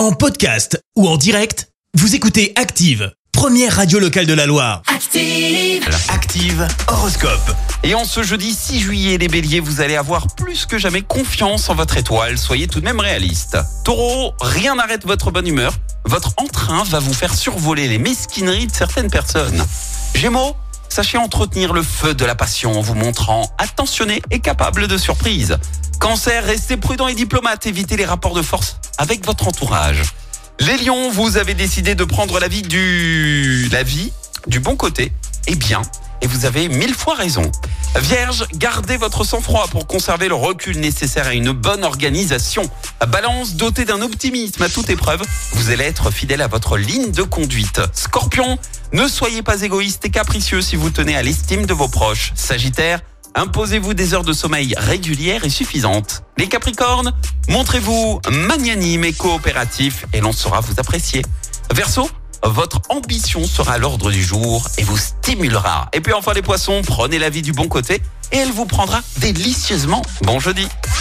En podcast ou en direct, vous écoutez Active, première radio locale de la Loire. Active. Active Horoscope. Et en ce jeudi 6 juillet, les béliers, vous allez avoir plus que jamais confiance en votre étoile. Soyez tout de même réaliste. Taureau, rien n'arrête votre bonne humeur. Votre entrain va vous faire survoler les mesquineries de certaines personnes. Gémeaux, sachez entretenir le feu de la passion en vous montrant attentionné et capable de surprise. Cancer, restez prudent et diplomate. Évitez les rapports de force avec votre entourage. Les lions, vous avez décidé de prendre la vie du... la vie du bon côté. Eh bien, et vous avez mille fois raison. Vierge, gardez votre sang-froid pour conserver le recul nécessaire à une bonne organisation. Balance, dotée d'un optimisme à toute épreuve, vous allez être fidèle à votre ligne de conduite. Scorpion, ne soyez pas égoïste et capricieux si vous tenez à l'estime de vos proches. Sagittaire, imposez-vous des heures de sommeil régulières et suffisantes. Les Capricornes, montrez-vous magnanime et coopératif et l'on saura vous apprécier. Verseau, votre ambition sera à l'ordre du jour et vous stimulera. Et puis enfin les poissons, prenez la vie du bon côté et elle vous prendra délicieusement bon jeudi.